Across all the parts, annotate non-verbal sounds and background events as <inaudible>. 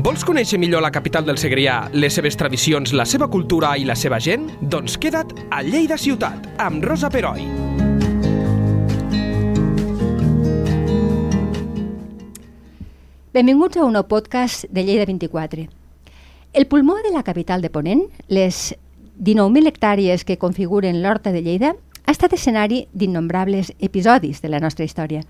Vols conèixer millor la capital del Segrià, les seves tradicions, la seva cultura i la seva gent? Doncs queda't a Lleida Ciutat, amb Rosa Peroi. Benvinguts a un nou podcast de Lleida 24. El pulmó de la capital de Ponent, les 19.000 hectàrees que configuren l'Horta de Lleida, ha estat escenari d'innombrables episodis de la nostra història.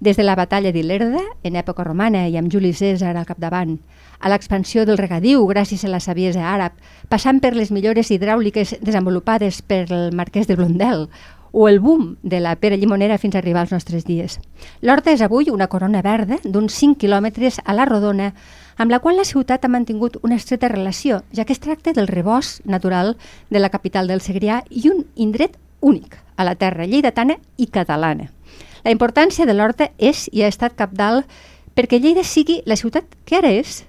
Des de la batalla d'Ilerda, en època romana i amb Juli César al capdavant, a l'expansió del regadiu gràcies a la saviesa àrab, passant per les millores hidràuliques desenvolupades per el marquès de Blondel o el boom de la pera llimonera fins a arribar als nostres dies. L'Horta és avui una corona verda d'uns 5 quilòmetres a la rodona, amb la qual la ciutat ha mantingut una estreta relació, ja que es tracta del rebost natural de la capital del Segrià i un indret únic a la terra lleidatana i catalana. La importància de l'Horta és i ha estat capdalt perquè Lleida sigui la ciutat que ara és.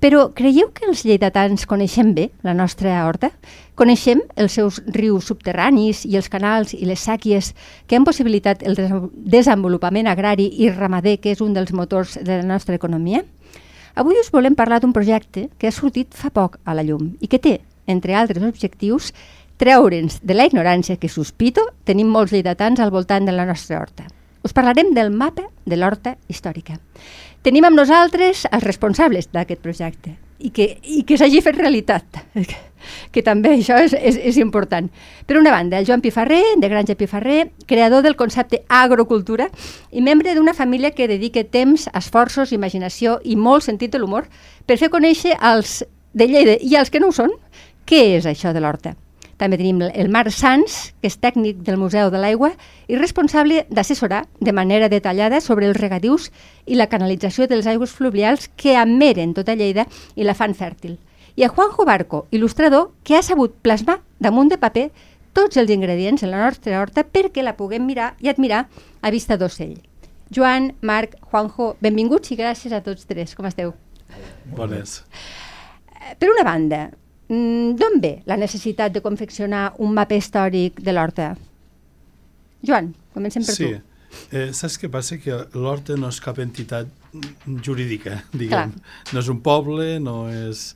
Però creieu que els lleidatans coneixem bé la nostra horta? Coneixem els seus rius subterranis i els canals i les sèquies que han possibilitat el desenvolupament agrari i ramader, que és un dels motors de la nostra economia? Avui us volem parlar d'un projecte que ha sortit fa poc a la llum i que té, entre altres objectius, treure'ns de la ignorància que sospito tenim molts lleidatans al voltant de la nostra horta. Us parlarem del mapa de l'horta històrica. Tenim amb nosaltres els responsables d'aquest projecte i que, i que s'hagi fet realitat, <laughs> que també això és, és, és important. Per una banda, el Joan Pifarré, de Granja Pifarré, creador del concepte agrocultura i membre d'una família que dedica temps, esforços, imaginació i molt sentit de l'humor per fer conèixer als de Lleida i als que no ho són què és això de l'horta. També tenim el Marc Sans, que és tècnic del Museu de l'Aigua i responsable d'assessorar de manera detallada sobre els regadius i la canalització dels aigües fluvials que ameren tota Lleida i la fan fèrtil. I a Juanjo Barco, il·lustrador, que ha sabut plasmar damunt de paper tots els ingredients en la nostra horta perquè la puguem mirar i admirar a vista d'ocell. Joan, Marc, Juanjo, benvinguts i gràcies a tots tres. Com esteu? Bones. Per una banda, D'on ve la necessitat de confeccionar un mapa històric de l'Horta? Joan, comencem per sí. tu. Eh, saps què passa? Que l'Horta no és cap entitat jurídica, diguem. Clar. No és un poble, no és...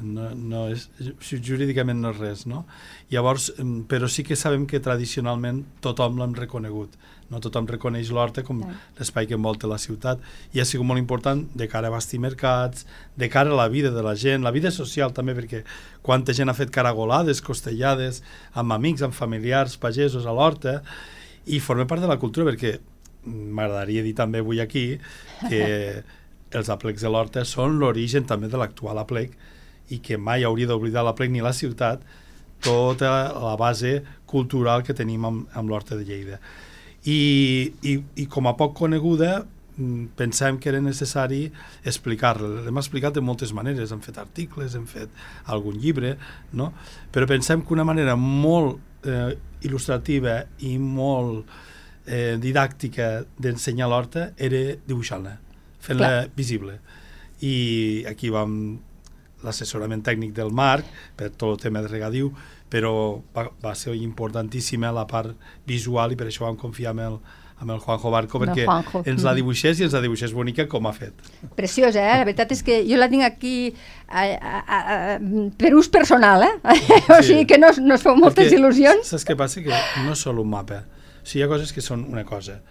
No, no és, jurídicament no és res, no? Llavors, però sí que sabem que tradicionalment tothom l'hem reconegut no tothom reconeix l'horta com sí. l'espai que envolta la ciutat i ha sigut molt important de cara a bastir mercats, de cara a la vida de la gent, la vida social també, perquè quanta gent ha fet caragolades, costellades, amb amics, amb familiars, pagesos a l'horta, i forma part de la cultura perquè m'agradaria dir també avui aquí que <laughs> els aplecs de l'horta són l'origen també de l'actual aplec i que mai hauria d'oblidar l'aplec ni la ciutat tota la base cultural que tenim amb, amb l'horta de Lleida i, i, i com a poc coneguda mm, pensem que era necessari explicar-la. L'hem explicat de moltes maneres, hem fet articles, hem fet algun llibre, no? però pensem que una manera molt eh, il·lustrativa i molt eh, didàctica d'ensenyar l'horta era dibuixant-la, fent-la visible. I aquí vam l'assessorament tècnic del Marc per tot el tema de regadiu, però va, va ser importantíssima la part visual i per això vam confiar en el, amb el Juanjo Barco perquè Juanjo. ens la dibuixés i ens la dibuixés bonica com ha fet. Preciosa, eh? La veritat és que jo la tinc aquí a, a, a, per ús personal, eh? <laughs> o sí. sigui que no, no es feu moltes perquè, il·lusions. Saps què passa? Que no és sol un mapa. O sigui, hi ha coses que són una cosa.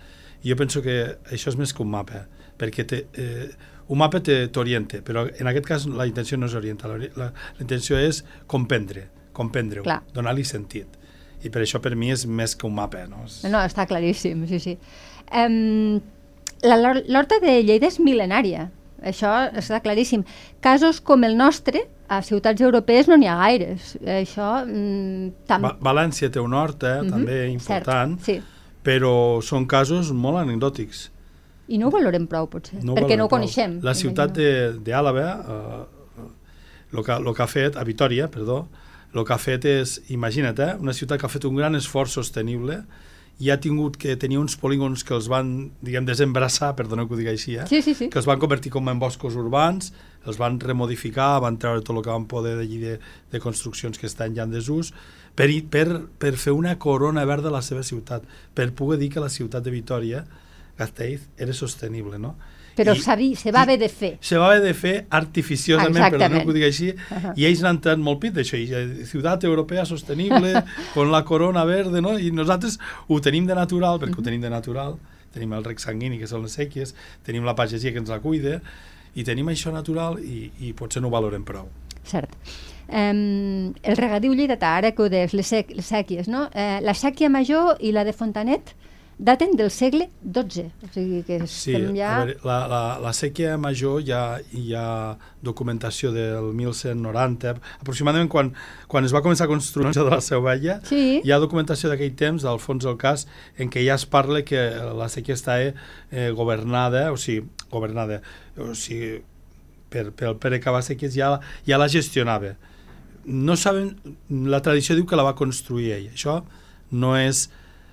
Jo penso que això és més que un mapa, perquè te, eh, un mapa t'orienta, però en aquest cas la intenció no és orientar, la, la, la intenció és comprendre comprendre-ho, donar-li sentit. I per això per mi és més que un mapa. No, no està claríssim, sí, sí. Um, L'horta de Lleida és mil·lenària, això està claríssim. Casos com el nostre, a ciutats europees no n'hi ha gaires. Això... Mm, tam... Va València té una horta, mm -hmm, també important, cert, sí. però són casos molt anecdòtics. I no ho valorem prou, potser, no perquè no ho coneixem. La ciutat d'Àlava, eh, el que, lo que ha fet, a Vitoria, perdó, el que ha fet és, imagina't, eh, una ciutat que ha fet un gran esforç sostenible i ha tingut que tenia uns polígons que els van, diguem, desembrassar, perdoneu que ho digui així, eh? sí, sí, sí. que els van convertir com en boscos urbans, els van remodificar, van treure tot el que van poder d'allí de, de construccions que estan ja en desús, per, per, per fer una corona verda a la seva ciutat, per poder dir que la ciutat de Vitoria, Gasteiz, era sostenible, no? Però I, se va haver de fer. Se va haver de fer artificiosament, perdoneu que ho digui així, uh -huh. i ells n'han tret molt pit d'això, ciutat europea sostenible, <laughs> con la corona verde, no? I nosaltres ho tenim de natural, perquè uh -huh. ho tenim de natural, tenim el rec sanguini, que són les sèquies, tenim la pagesia que ens la cuida, i tenim això natural i, i potser no ho valorem prou. Cert. Um, el regadiu lleidatà, ara que ho deies, les, sec, les sèquies, no? Uh, la sèquia major i la de Fontanet daten del segle XII. O sigui que sí, ja... a veure, la, la, la sèquia major hi ha, hi ha documentació del 1190, aproximadament quan, quan es va començar a construir de la Seu Vella, sí. hi ha documentació d'aquell temps, del fons del cas, en què ja es parla que la sèquia està eh, governada, o sigui, governada, o sigui, per, per el Pere Cabassequies ja, ja la gestionava. No saben, la tradició diu que la va construir ell. Això no és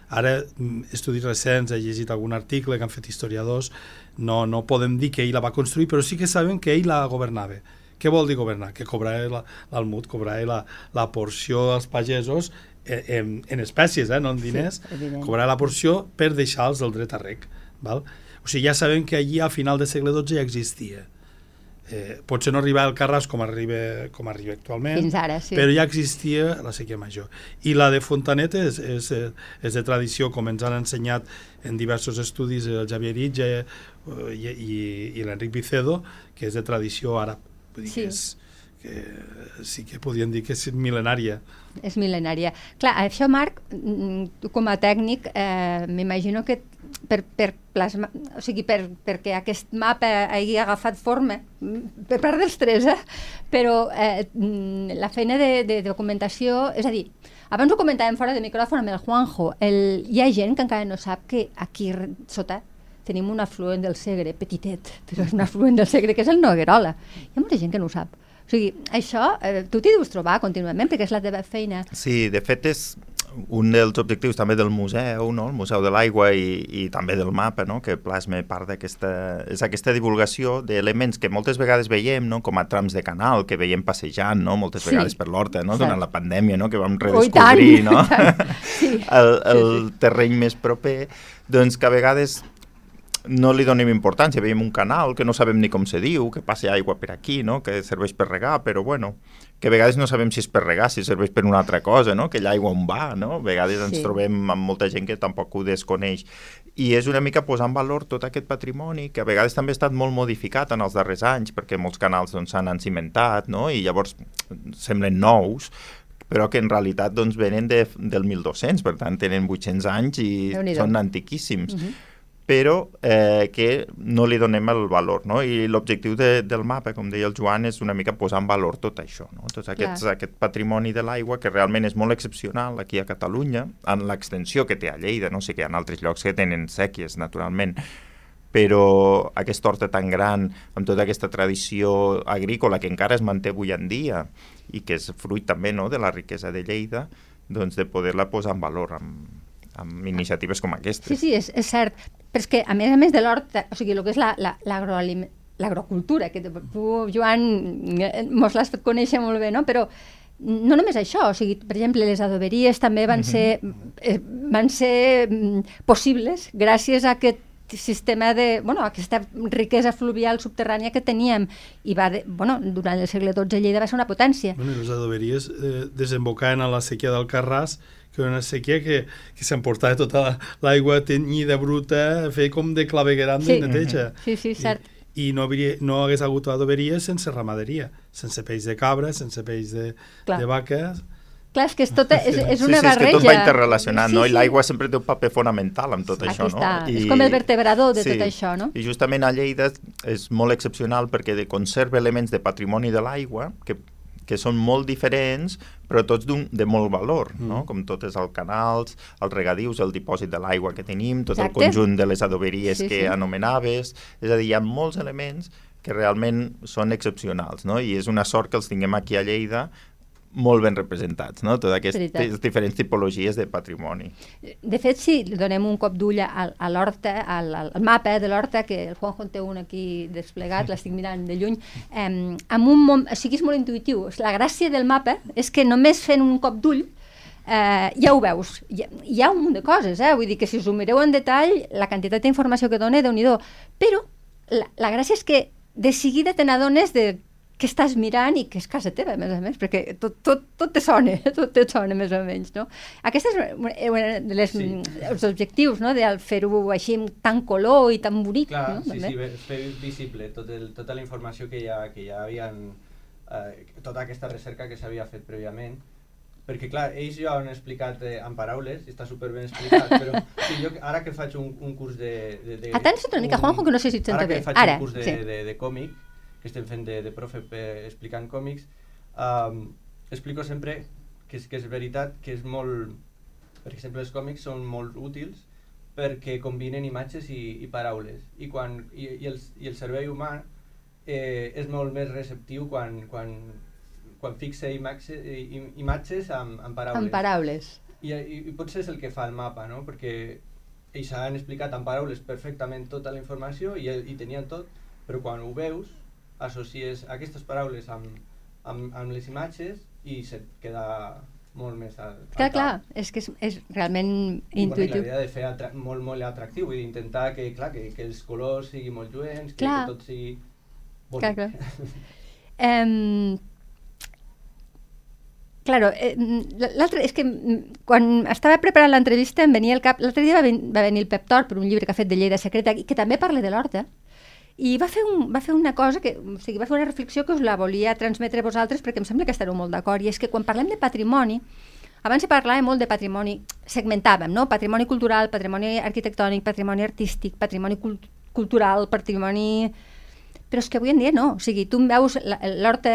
Ara, mm, estudis recents, he llegit algun article que han fet historiadors, no, no podem dir que ell la va construir, però sí que saben que ell la governava. Què vol dir governar? Que cobrava l'almut, cobrava la, la porció dels pagesos eh, en, en espècies, eh, no en diners, sí, cobrava la porció per deixar-los el dret a rec. Val? O sigui, ja sabem que allí a final del segle XII ja existia eh, potser no arriba al Carràs com arriba, com arriba actualment, Fins ara, sí. però ja existia la sèquia major. I la de Fontanet és, és, és de tradició, com ens han ensenyat en diversos estudis el Javier Itge eh, i, i, i l'Enric Vicedo, que és de tradició àrab. Vull dir sí. que és, que sí que podríem dir que és mil·lenària. És mil·lenària. Clar, això, Marc, mm, tu com a tècnic, eh, m'imagino que per, per plasma, o sigui, per, perquè aquest mapa hagi agafat forma, mm, per part dels tres, eh? però eh, mm, la feina de, de documentació, és a dir, abans ho comentàvem fora de micròfon amb el Juanjo, el, hi ha gent que encara no sap que aquí sota tenim un afluent del Segre, petitet, però és un afluent del Segre, que és el Noguerola. Hi ha molta gent que no ho sap. O sigui, això, eh, tu t'hi deus trobar contínuament, perquè és la teva feina. Sí, de fet és un dels objectius també del museu, no? el Museu de l'Aigua i, i també del mapa, no? que plasma part d'aquesta... és aquesta divulgació d'elements que moltes vegades veiem, no? com a trams de canal, que veiem passejant no? moltes sí. vegades per l'horta, no? durant la pandèmia, no? que vam redescobrir oh, no? <laughs> sí. el, el sí, sí. terreny més proper, doncs que a vegades no li donem importància, veiem un canal que no sabem ni com se diu, que passa aigua per aquí, no? que serveix per regar, però bueno, que a vegades no sabem si és per regar, si serveix per una altra cosa, no? que l'aigua on va, no? a vegades sí. ens trobem amb molta gent que tampoc ho desconeix. I és una mica posar en valor tot aquest patrimoni, que a vegades també ha estat molt modificat en els darrers anys, perquè molts canals doncs, s'han doncs, encimentat, no? i llavors semblen nous, però que en realitat doncs, venen de, del 1200, per tant tenen 800 anys i són antiquíssims. Uh mhm. -huh però eh, que no li donem el valor, no? I l'objectiu de, del mapa, com deia el Joan, és una mica posar en valor tot això, no? Tot aquests, aquest patrimoni de l'aigua, que realment és molt excepcional aquí a Catalunya, en l'extensió que té a Lleida, no sé que hi ha altres llocs que tenen sèquies, naturalment, però aquesta horta tan gran, amb tota aquesta tradició agrícola que encara es manté avui en dia i que és fruit també no, de la riquesa de Lleida, doncs de poder-la posar en valor amb, amb iniciatives com aquestes. Sí, sí, és, és cert. Però és que, a més a més de l'hort, o sigui, el que és l'agrocultura, la, la, que tu, Joan, mos l'has fet conèixer molt bé, no? Però no només això, o sigui, per exemple, les adoberies també van, mm -hmm. ser, eh, van ser mm, possibles gràcies a aquest sistema de, bueno, aquesta riquesa fluvial subterrània que teníem i va, de, bueno, durant el segle XII Lleida va ser una potència. Bueno, les adoberies eh, desembocaven a la sequia del Carràs que era una sequia que, que s'emportava tota l'aigua tenyida bruta, fer com de clavegueram sí. de neteja. Sí, sí, cert. I, i no, hauria, no hagués hagut adoberia sense ramaderia, sense peix de cabra, sense peix de, Clar. de vaques... Clar, és que és, tot, és, és una sí, sí, barreja. És que tot va interrelacionat, sí, no? I l'aigua sempre té un paper fonamental amb tot Aquí això, està. no? I... És com el vertebrador de sí. tot això, no? I justament a Lleida és molt excepcional perquè conserva elements de patrimoni de l'aigua que que són molt diferents, però tots de molt valor, mm. no? com totes els canals, els regadius, el dipòsit de l'aigua que tenim, tot Exacte. el conjunt de les adoberies sí, que sí. anomenaves, és a dir, hi ha molts elements que realment són excepcionals, no? i és una sort que els tinguem aquí a Lleida molt ben representats, no? totes aquestes diferents tipologies de patrimoni. De fet, si donem un cop d'ull a, a l'horta, al, al mapa de l'horta, que el Juanjo té un aquí desplegat, l'estic mirant de lluny, eh, amb un, o sigui, és molt intuïtiu. La gràcia del mapa és que només fent un cop d'ull eh, ja ho veus. Hi ha, hi ha un munt de coses, eh? vull dir que si us ho mireu en detall, la quantitat d'informació que dona, déu nhi Però la, la gràcia és que de seguida te n'adones de què estàs mirant i que és casa teva, a més a més, perquè tot, tot, tot te sona, tot te sona més o menys, no? Aquest és un de les, sí. els objectius, no?, de fer-ho així amb tant color i tan bonic, Clar, no? sí, sí, fer visible tot el, tota la informació que ja, que ja havien, eh, tota aquesta recerca que s'havia fet prèviament, perquè clar, ells ja han explicat eh, en paraules, i està super ben explicat, però <laughs> sí, jo ara que faig un, un curs de... de, de Atens una mica, Juanjo, que no sé si et sento bé. Ara que faig ara, un curs de, sí. de, de, de còmic, que estem fent de, de profe eh, explicant còmics, um, explico sempre que és, que és veritat que és molt... Per exemple, els còmics són molt útils perquè combinen imatges i, i paraules. I, quan, i, i, el, I el cervell humà eh, és molt més receptiu quan, quan, quan fixa imatges, imatges amb, amb paraules. Amb paraules. I, i, I potser és el que fa el mapa, no? Perquè ells han explicat en paraules perfectament tota la informació i, i tenien tot, però quan ho veus associes aquestes paraules amb, amb, amb les imatges i se't queda molt més al, al Clar, clar, és que és, és realment I, intuïtiu. Bueno, la idea de fer molt, molt atractiu i d'intentar que, clar, que, que els colors siguin molt lluents, que, que tot sigui bonic. Clar, clar. <laughs> um, Claro, eh, l'altre és que quan estava preparant l'entrevista em venia el cap... L'altre dia va, ven, va venir el Pep Tor per un llibre que ha fet de Lleida Secreta i que també parla de l'horta i va fer, un, va fer una cosa que, o sigui, va fer una reflexió que us la volia transmetre a vosaltres perquè em sembla que estareu molt d'acord, i és que quan parlem de patrimoni, abans se parlava molt de patrimoni, segmentàvem, no? Patrimoni cultural, patrimoni arquitectònic, patrimoni artístic, patrimoni cult cultural, patrimoni... Però és que avui en dia no, o sigui, tu em veus l'horta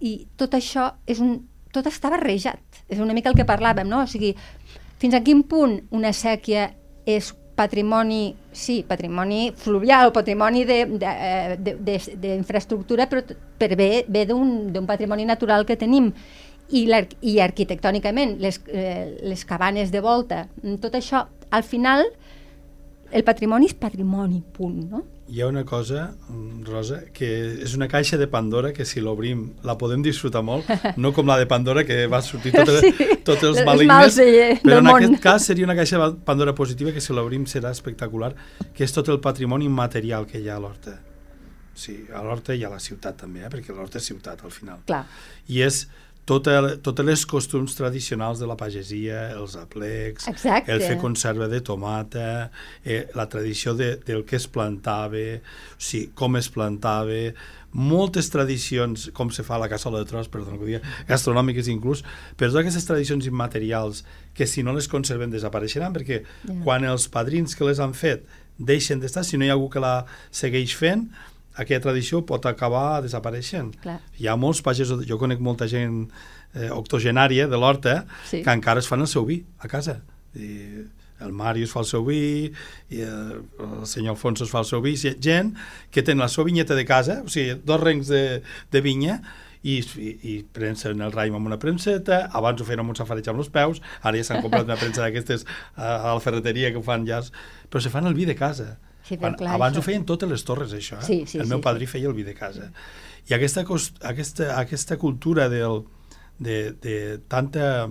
i tot això és un... tot està barrejat, és una mica el que parlàvem, no? O sigui, fins a quin punt una sèquia és patrimoni, sí, patrimoni fluvial, patrimoni d'infraestructura, però per bé, ve d'un patrimoni natural que tenim i, i arquitectònicament les, eh, les cabanes de volta, tot això, al final el patrimoni és patrimoni, punt, no? Hi ha una cosa, Rosa, que és una caixa de Pandora que si l'obrim la podem disfrutar molt, <laughs> no com la de Pandora que va sortir tot, sí, tots els <laughs> malignes, però en món. aquest cas seria una caixa de Pandora positiva que si l'obrim serà espectacular, que és tot el patrimoni immaterial que hi ha a l'Horta. Sí, a l'Horta i a la ciutat també, eh? perquè l'Horta és ciutat al final. Clar. I és tota, totes les costums tradicionals de la pagesia, els aplecs, Exacte. el fer conserva de tomata, eh, la tradició de, del que es plantava, o sigui, com es plantava, moltes tradicions, com se fa la cassola de tros, perdó, que dia, gastronòmiques inclús, però totes aquestes tradicions immaterials que si no les conserven desapareixeran, perquè yeah. quan els padrins que les han fet deixen d'estar, si no hi ha algú que la segueix fent, aquella tradició pot acabar desapareixent. Clar. Hi ha molts pagesos, jo conec molta gent eh, octogenària de l'horta sí. que encara es fan el seu vi a casa. I el Màrius fa el seu vi, i el, el senyor Alfonso es fa el seu vi, gent que tenen la seva vinyeta de casa, o sigui, dos rencs de, de vinya, i, i, i premsen el raïm amb una premseta, abans ho feien amb un safareig amb els peus, ara ja s'han comprat una premsa d'aquestes a, a la ferreteria que ho fan ja, però se fan el vi de casa. Sí, Quan, clar, abans això. ho feien totes les torres, això. Eh? Sí, sí, el sí, meu padrí sí. feia el vi de casa. I aquesta, aquesta, aquesta cultura del, de, de tanta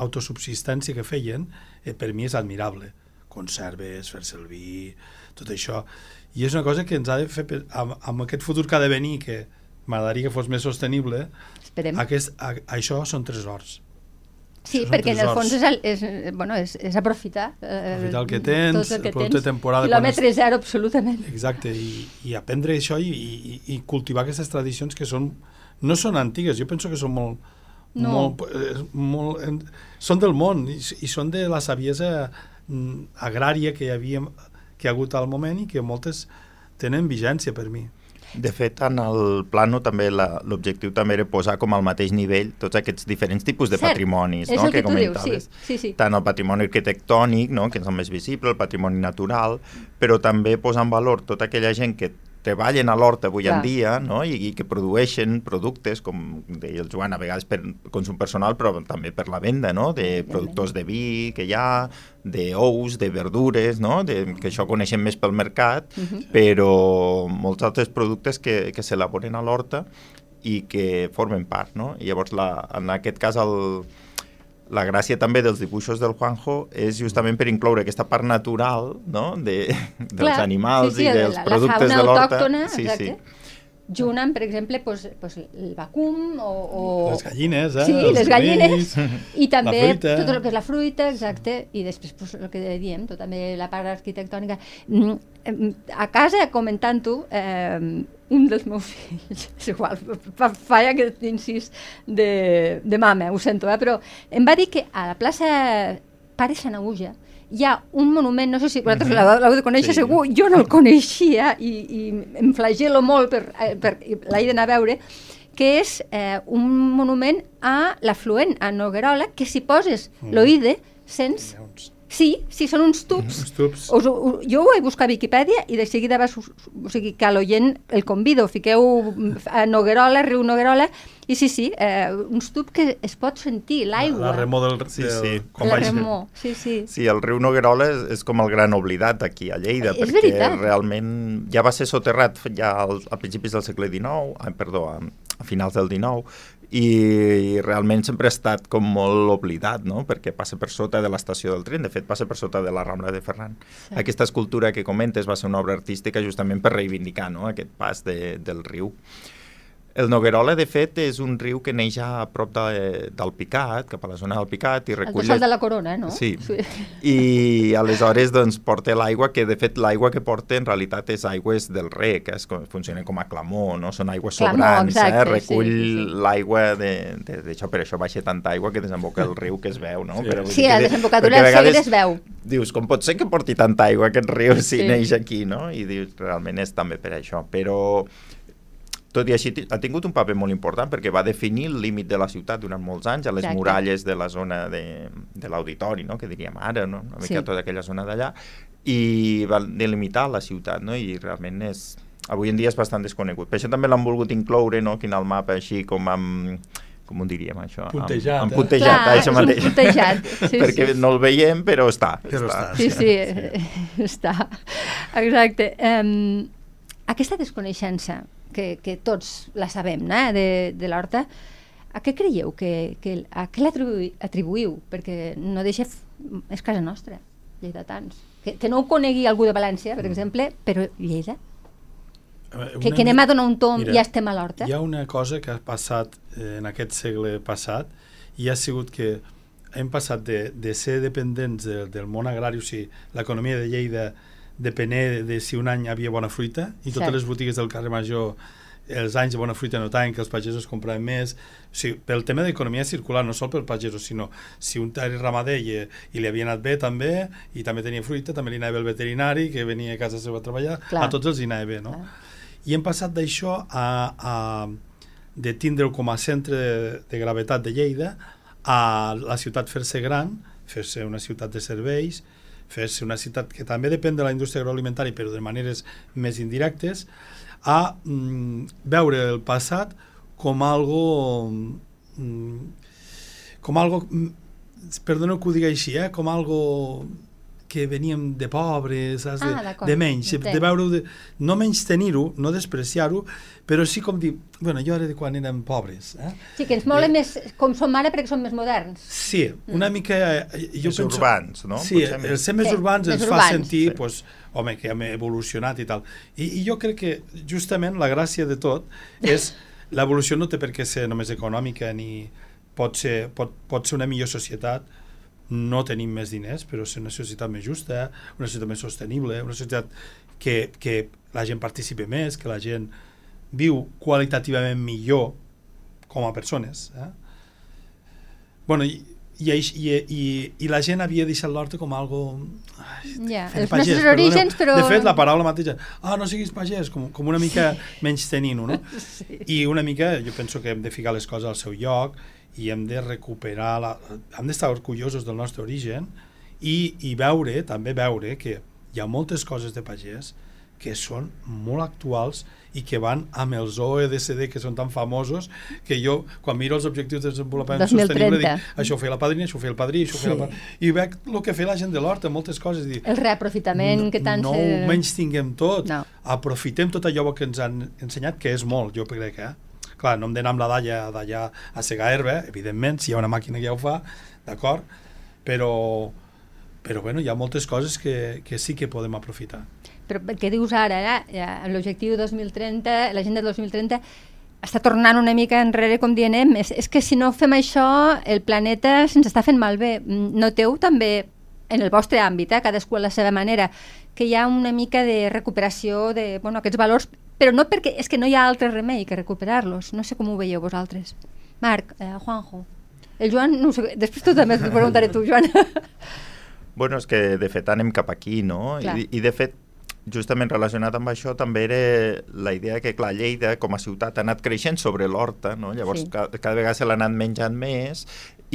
autosubsistència que feien, eh, per mi és admirable. Conserves, fer-se el vi, tot això. I és una cosa que ens ha de fer, amb, amb aquest futur que ha de venir, que m'agradaria que fos més sostenible, Esperem. aquest, a, això són tresors. Sí, perquè en el fons és, el, és, bueno, és, és aprofitar, eh, Aprofitar el que tens, tot el que tens. de temporada, quan Quilòmetre zero, absolutament. Exacte, i, i aprendre això i, i, i cultivar aquestes tradicions que són no són antigues, jo penso que són molt, No. molt, eh, molt en, són del món i, i són de la saviesa mm, agrària que hi havia que hi ha hagut al moment i que moltes tenen vigència per mi. De fet, en el plano també l'objectiu també era posar com al mateix nivell tots aquests diferents tipus de Cert, patrimonis no? el que tu dius, comentaves. sí, sí, sí. Tant el patrimoni arquitectònic, no? que és el més visible, el patrimoni natural, però també posar en valor tota aquella gent que treballen a l'horta avui Clar. en dia no? I, i que produeixen productes, com deia el Joan, a vegades per consum personal, però també per la venda, no? de productors de vi que hi ha, d'ous, de verdures, no? de, que això coneixem més pel mercat, Mhm. però molts altres productes que, que s'elaboren a l'horta i que formen part, no? I llavors, la, en aquest cas, el, la gràcia també dels dibuixos del Juanjo és justament per incloure aquesta part natural no? de, <laughs> dels Clar, animals sí, sí, i dels la, productes la de l'horta. Sí, exacte. sí. Junt amb, per exemple, pues, pues, el vacum o... o... Les gallines, eh? Sí, els les gallines. grills. I també tot el que és la fruita, exacte, i després pues, el que diem, tot també la part arquitectònica. Mm, A casa, comentant-ho, eh, un dels meus <laughs> fills, és igual, fa, fa aquest incís de, de mama, ho sento, eh, però em va dir que a la plaça Pare Sanaúja hi ha un monument, no sé si vosaltres l'heu l'heu de conèixer Sí. segur, jo no el coneixia i, i em flagelo molt per, eh, per l'he d'anar a veure, que és eh, un monument a l'afluent, a Noguerola, que si poses l'oïde, sents... Sí, sí, són uns tubs. Uns tubs. Us, ho- jo ho he buscat a Viquipèdia i de seguida va... O sigui, que a l'oient el convido, fiqueu a Noguerola, riu Noguerola, i sí, sí, eh, uns tubs que es pot sentir, l'aigua. La remor del... Sí, del sí. com la remor, sí, sí. Sí, el riu Noguerola és, és com el gran oblidat aquí a Lleida, És perquè veritat. realment ja va ser soterrat ja al, a principis del segle XIX, ai, perdó, a, a finals del XIX, i realment sempre ha estat com molt oblidat, no? perquè passa per sota de l'estació del tren, de fet passa per sota de la Rambla de Ferran. Sí. Aquesta escultura que comentes va ser una obra artística justament per reivindicar no? aquest pas de, del riu. El Noguerola, de fet, és un riu que neix a prop de, del Picat, cap a la zona del Picat, i El recull... tossal de la corona, no? Sí. I aleshores doncs, porta l'aigua, que de fet l'aigua que porta en realitat és aigües del rec, que és com, funcionen com a clamor, no? són aigües Clamor, sobrants, exacte, eh? sí, recull sí, sí. l'aigua de, de, d'això, per això baixa tanta aigua que desemboca el riu que es veu, no? Sí. Però vull Sí, dir a la desembocadura del Segre es veu. Dius, com pot ser que porti tanta aigua aquest riu si Sí. neix aquí, no? I dius, realment és també per això, però tot i així ha tingut un paper molt important perquè va definir el límit de la ciutat durant molts anys, a les Exacte. muralles de la zona de, de l'auditori, no? que diríem ara, no? una mica Sí. tota aquella zona d'allà, i va delimitar la ciutat, no? i realment és, avui en dia és bastant desconegut. Per això també l'han volgut incloure no? aquí en el mapa, així com amb com ho diríem això? Puntejat, amb, amb eh? puntejat, Clar, això mateix. puntejat, <laughs> sí, perquè sí. no el veiem, però està. Però està. Sí, sí, <laughs> està. Exacte. Um, aquesta desconeixença, que, que tots la sabem, no? de, de l'horta, a què creieu que, que a què l'atribuïu? atribuïu? Perquè no deixa... És casa nostra, lleidatans. Que, que no ho conegui algú de València, per exemple, però Lleida. Que, que anem a donar un tom i ja estem a l'horta. Hi ha una cosa que ha passat eh, en aquest segle passat i ha sigut que hem passat de, de ser dependents de, del món agrari, o sigui, l'economia de Lleida de, de si un any havia bona fruita i totes Cert. les botigues del carrer Major els anys de bona fruita no tant, que els pagesos compraven més, o sigui, pel tema d'economia circular, no sol pel pagesos, sinó si un era ramader i, i li havia anat bé també, i també tenia fruita, també li anava el veterinari, que venia a casa seva a treballar, Clar. a tots els hi anava bé, no? Clar. I hem passat d'això a, a de tindre-ho com a centre de, de gravetat de Lleida a la ciutat fer-se gran, fer-se una ciutat de serveis, fer-se una ciutat que també depèn de la indústria agroalimentària però de maneres més indirectes, a mm, veure el passat com algo mm, com algo mm, perdoneu que ho digui així, eh? com algo que veníem de pobres, saps? Ah, de, de menys, entenc. de veure de, no menys tenir-ho, no despreciar-ho, però sí com dir, bueno, jo era de quan érem pobres. Eh? Sí, que ens mola Eh, més com som ara perquè som més moderns. Sí, una mica... eh, Jo Més penso, urbans, no? Sí, Potser el ser més Sí, urbans més ens urbans. fa sentir, Sí. pues, home, que hem evolucionat i tal. I, I jo crec que justament la gràcia de tot és l'evolució no té per què ser només econòmica ni pot ser, pot, pot ser una millor societat no tenim més diners, però ser una societat més justa, una societat més sostenible, una societat que, que la gent participi més, que la gent viu qualitativament millor com a persones. Eh? Bueno, i, i, i, i, i la gent havia deixat l'horta com algo... Ai, fer els pagès, nostres orígens, però... De fet, la paraula mateixa, ah, no siguis pagès, com, com una mica menys tenint-ho, no? <laughs> Sí. I una mica, jo penso que hem de ficar les coses al seu lloc i hem de recuperar, la, hem d'estar orgullosos del nostre origen i, i veure, també veure que hi ha moltes coses de pagès que són molt actuals i que van amb els OECD que són tan famosos que jo, quan miro els objectius de desenvolupament 2030. sostenible, dic, això ho feia la padrina, això ho feia el padrí, això feia Sí. el padrí, i veig el que feia la gent de l'horta, moltes coses, dic, El reaprofitament que tant no ho menys tinguem tot No. aprofitem tot allò que ens han ensenyat que és molt, jo crec eh? Clar, no hem d'anar amb la dalla d'allà a segar herba, evidentment, si hi ha una màquina que ja ho fa, d'acord, però, però bueno, hi ha moltes coses que, que sí que podem aprofitar. Però què dius ara? Eh? L'objectiu 2030, l'agenda 2030, està tornant una mica enrere, com dient, eh? és, és que si no fem això, el planeta se'ns està fent malbé. Noteu també, en el vostre àmbit, eh? cadascú a la seva manera, que hi ha una mica de recuperació de bueno, aquests valors, però no perquè és que no hi ha altre remei que recuperar-los. No sé com ho veieu vosaltres. Marc, eh, Juanjo. El Joan, no sé, després tu també t'ho preguntaré tu, Joan. <laughs> Bueno, és que de fet anem cap aquí, no? I, I de fet, justament relacionat amb això també era la idea que, clar, Lleida com a ciutat ha anat creixent sobre l'horta, no? Llavors sí. cada, cada vegada se l'ha anat menjant més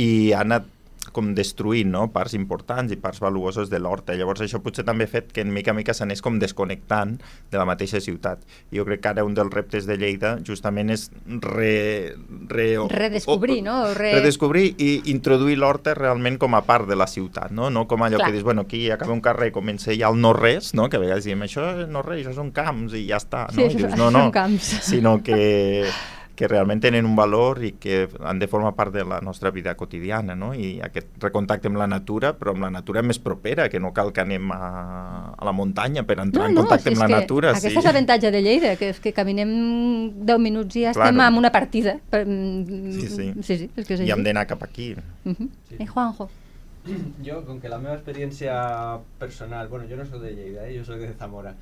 i ha anat com destruint no? parts importants i parts valuoses de l'horta. Llavors això potser també ha fet que en mica a mica s'anés com desconnectant de la mateixa ciutat. Jo crec que ara un dels reptes de Lleida justament és re, re, redescobrir, o, no? Re... Redescobrir i introduir l'horta realment com a part de la ciutat, no? No com allò Clar. que dius, bueno, aquí acaba un carrer, comença ja el no-res, no? Que a vegades diem, això no res, això són camps i ja està, no? Sí, I dius, no, no, <laughs> camps. sinó que que realment tenen un valor i que han de formar part de la nostra vida quotidiana, no? I aquest recontacte amb la natura, però amb la natura més propera, que no cal que anem a, a la muntanya per entrar no, en contacte no, amb la natura. Aquest sí. és l'avantatge de Lleida, que és que caminem 10 minuts i ja claro. estem en una partida. Sí, sí. sí, sí és que és I hem d'anar cap aquí. Uh -huh. sí. I Juanjo? <clears throat> Jo, com que la meva experiència personal, bueno, jo no soc de Lleida, eh? jo soc de Zamora,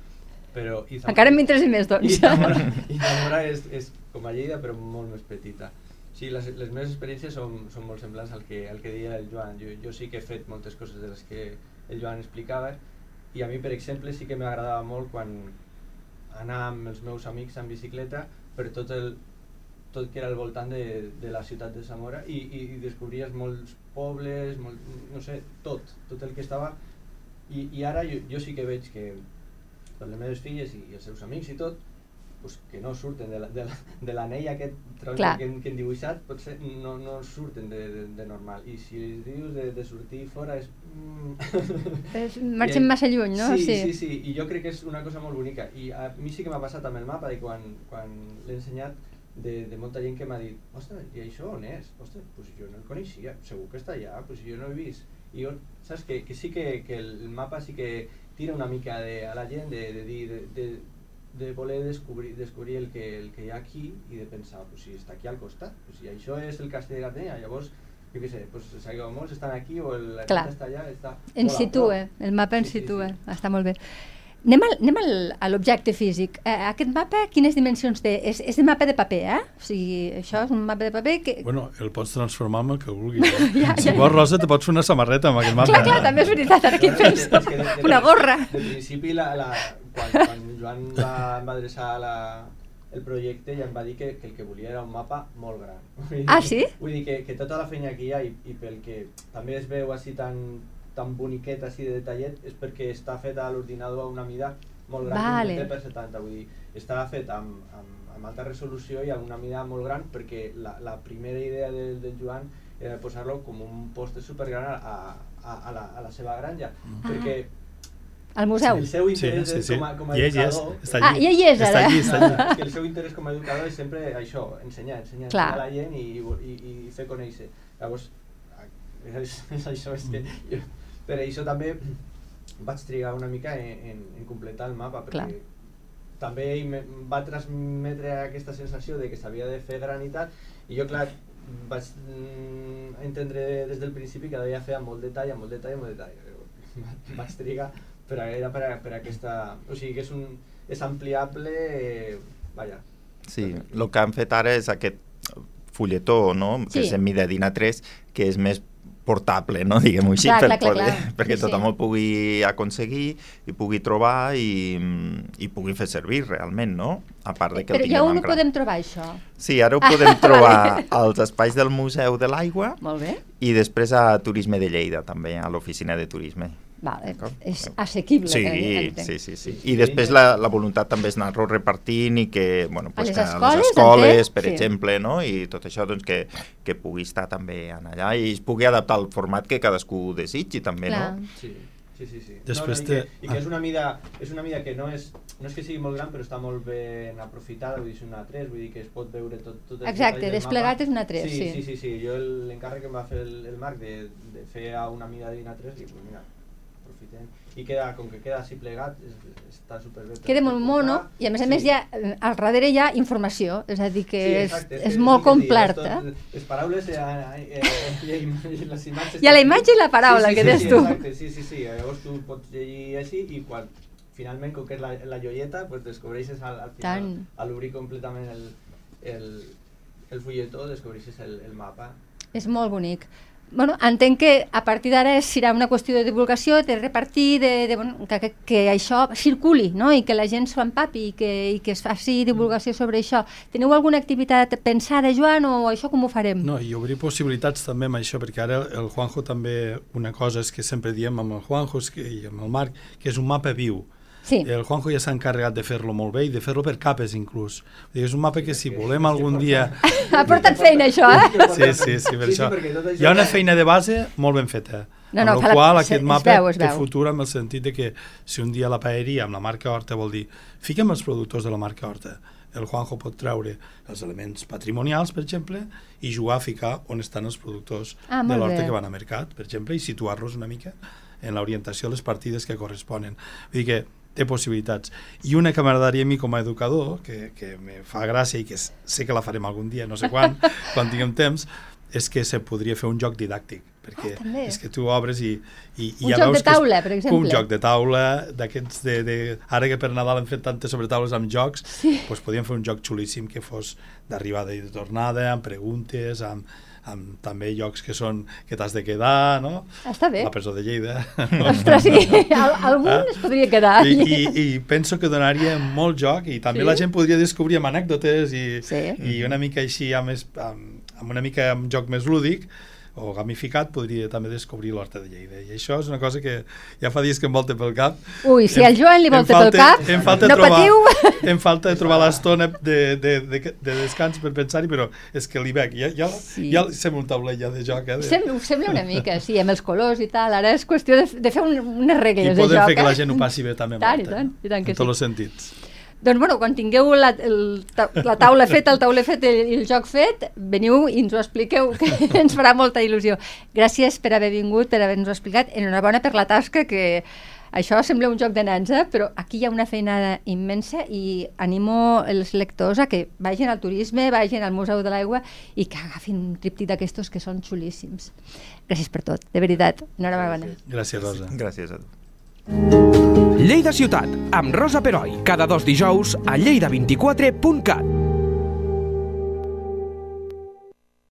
però... I Zamora, Encara m'interessa més, doncs. I Zamora, <laughs> i Zamora és, és com a Lleida, però molt més petita. Sí, les, les meves experiències són, són molt semblants al que, al que deia el Joan. Jo, jo sí que he fet moltes coses de les que el Joan explicava i a mi, per exemple, sí que m'agradava molt quan anar amb els meus amics en bicicleta per tot el, tot que era al voltant de, de la ciutat de Zamora i, i, i descobries molts pobles, molt, no sé, tot, tot el que estava i, i ara jo, jo sí que veig que les meves filles i, i els seus amics i tot pues, que no surten de l'anell la, de la, de aquest tros que, que hem dibuixat, potser no, no surten de, de, de normal. I si els dius de, de sortir fora és... Mm. <laughs> és marxem massa lluny, no? Sí, sí, sí, sí, i jo crec que és una cosa molt bonica. I a mi sí que m'ha passat amb el mapa, de quan, quan l'he ensenyat, de, de molta gent que m'ha dit ostres, i això on és? Ostres, pues jo no el coneixia, segur que està allà, pues jo no he vist. I jo, saps, que, que sí que, que el mapa sí que tira una mica de, a la gent de, de dir, de, de, de voler descobrir, descobrir el, que, el que hi ha aquí i de pensar, pues, si està aquí al costat, pues, si això és el castell de Gatella, llavors jo què sé, pues, molts estan aquí o el, la Clar. està allà, està... En situa, el mapa en sí, situa, sí, sí. està molt bé. Anem, al, anem al, a l'objecte físic. Eh, aquest mapa, quines dimensions té? És, és de mapa de paper, eh? O sigui, això és un mapa de paper que... Bueno, el pots transformar en el que vulguis. Eh? <laughs> ja, ja, si vols, Rosa, te pots fer una samarreta amb aquest mapa. Clar, clar, també és veritat, ara que hi penso. una gorra. De principi, la, la, quan, quan Joan va, va adreçar la, el projecte ja em va dir que, que el que volia era un mapa molt gran. Ah, sí? Vull dir que, que tota la feina que hi ha i, i pel que també es veu així tan, tan boniquet així de detallet és perquè està fet a l'ordinador a una mida molt gran, vale. per 70, vull dir, està fet amb, amb, amb alta resolució i amb una mida molt gran perquè la, la primera idea del, del Joan era posar-lo com un poste supergran a, a, a, la, a la seva granja, uh -huh. perquè al museu. El seu interès sí, sí, sí. com a, com a I educador... És, està allí. Ah, i ell és ara. Està allí, està allí. que el seu interès com a educador és sempre això, ensenyar, ensenyar, ensenyar a la gent i, i, i fer conèixer. Llavors, és, és això, és que jo, per això també vaig trigar una mica en, en, en completar el mapa, perquè Clar. també ell me, va transmetre aquesta sensació de que s'havia de fer gran i tal, i jo, clar, vaig mm, entendre des del principi que devia fer amb molt detall, amb molt detall, amb molt detall. <laughs> vaig trigar, però era per, a, per a aquesta... O sigui, que és, un, és ampliable, eh, vaja. Sí, el que han fet ara és aquest fulletó, no? Sí. que és en mida d'INA 3, que és més portable, no? diguem-ho així, clar, per clar, clar, poder, clar. <laughs> perquè sí, tothom sí. ho pugui aconseguir i pugui trobar i, i pugui fer servir realment, no? A part de que Però ja ho podem trobar, això? Sí, ara ho <laughs> podem trobar als espais del Museu de l'Aigua i després a Turisme de Lleida, també, a l'oficina de turisme. Vale. És assequible. Sí, eh, sí, sí, sí. I després la, la voluntat també és anar-lo repartint i que, bueno, pues les que escoles, les escoles, per sí. exemple, no? i tot això doncs, que, que pugui estar també en allà i es pugui adaptar al format que cadascú desitgi també, Clar. no? Sí. Sí, sí, sí. Després no, no, i, que, I que ah. és una mida, és una mida que no és, no és que sigui molt gran, però està molt ben aprofitada, vull dir, és una 3, vull dir que es pot veure tot, tot els Exacte, desplegat mapa. és una 3, sí. sí. Sí, sí, sí, jo el- l'encàrrec que em va fer el, el Marc de, de fer a una mida d'una 3, dic, pues mira, aprofitem. I queda, com que queda així plegat, és, està superbé. per- Queda molt mono i a més a més Sí. hi ha, eh, al darrere hi ha informació, és a dir que Sí, és, exacte, és, que molt completa. és tot- Les paraules eh, eh, eh, i, i les imatges... Hi ha la imatge i la paraula, sí, sí, que sí, dius sí, tu. Exacte, sí, sí, sí. Llavors tu pots llegir així i quan finalment, com que és la, la joieta, pues descobreixes al, al final, Tant. a l'obrir completament el, el, el fulletó, descobreixes el, el mapa. És molt bonic. Bueno, entenc que a partir d'ara serà una qüestió de divulgació, de repartir, de, de, bueno, que, que, que això circuli no? i que la gent s'ho empapi i que, i que es faci divulgació sobre això. Teniu alguna activitat pensada, Joan, o això com ho farem? No, i obrir possibilitats també amb això, perquè ara el Juanjo també, una cosa és que sempre diem amb el Juanjo i amb el Marc, que és un mapa viu. Sí, El Juanjo ja s'ha encarregat de fer-lo molt bé i de fer-lo per capes inclús. Vull dir, és un mapa que si volem algun dia... ha portat feina això, eh? Sí, sí, sí, per Sí, sí, això. això- Hi ha una feina de base molt ben feta. No, no, amb la la- qual se- aquest es mapa veu, es té veu. futur amb el sentit de que si un dia la paeria amb la marca Horta vol dir fiquem els productors de la marca Horta el Juanjo pot treure els elements patrimonials, per exemple, i jugar a ficar on estan els productors Ah, de l'horta que van a mercat, per exemple, i situar-los una mica en l'orientació de les partides que corresponen. Vull dir que té possibilitats. I una que m'agradaria a mi com a educador, que, que me fa gràcia i que sé que la farem algun dia, no sé quan, <laughs> quan tinguem temps, és que se podria fer un joc didàctic, perquè Ah, també. és que tu obres i, i, i Un ja joc veus de que és taula, per exemple. Un joc de taula, d'aquests de, de... Ara que per Nadal hem fet tantes sobretaules amb jocs, Sí. doncs podíem fer un joc xulíssim que fos d'arribada i de tornada, amb preguntes, amb, amb també llocs que són que t'has de quedar, no? Està bé. La presó de Lleida. <laughs> Ostres, sí, <laughs> Al, algun Ah. es podria quedar. I, i, I penso que donaria molt joc i també Sí? la gent podria descobrir amb anècdotes i, Sí. i una mica així amb, amb, amb una mica amb joc més lúdic o gamificat podria també descobrir l'Horta de Lleida i això és una cosa que ja fa dies que em volta pel cap Ui, si al Joan li volta pel falta- cap, em falta no trobar, patiu. <laughs> em falta trobar l'estona de, de, de, de descans per pensar-hi però és que l'hi veig ja, ja, Sí. ja sembla un tauler ja de joc eh, de, Sembla, una mica, sí, amb els colors i tal. Ara és qüestió de, de fer un, unes i regles de joc. fer que la eh? gent ho passi bé també amb Tant, i tant, i tant que en tots sí. els sentits Doncs bueno, quan tingueu la, el, la taula feta, el tauler fet i el joc fet, veniu i ens ho expliqueu, que <laughs> ens farà molta il·lusió. Gràcies per haver vingut, per haver-nos explicat. Enhorabona per la tasca, que això sembla un joc de nens, eh? però aquí hi ha una feina immensa i animo els lectors a que vagin al turisme, vagin al Museu de l'Aigua i que agafin un tríptic d'aquestos que són xulíssims. Gràcies per tot, de veritat. Enhorabona. gràcies Rosa Gràcies a tu. Lleida Ciutat, amb Rosa Peroi, cada dos dijous a lleida24.cat.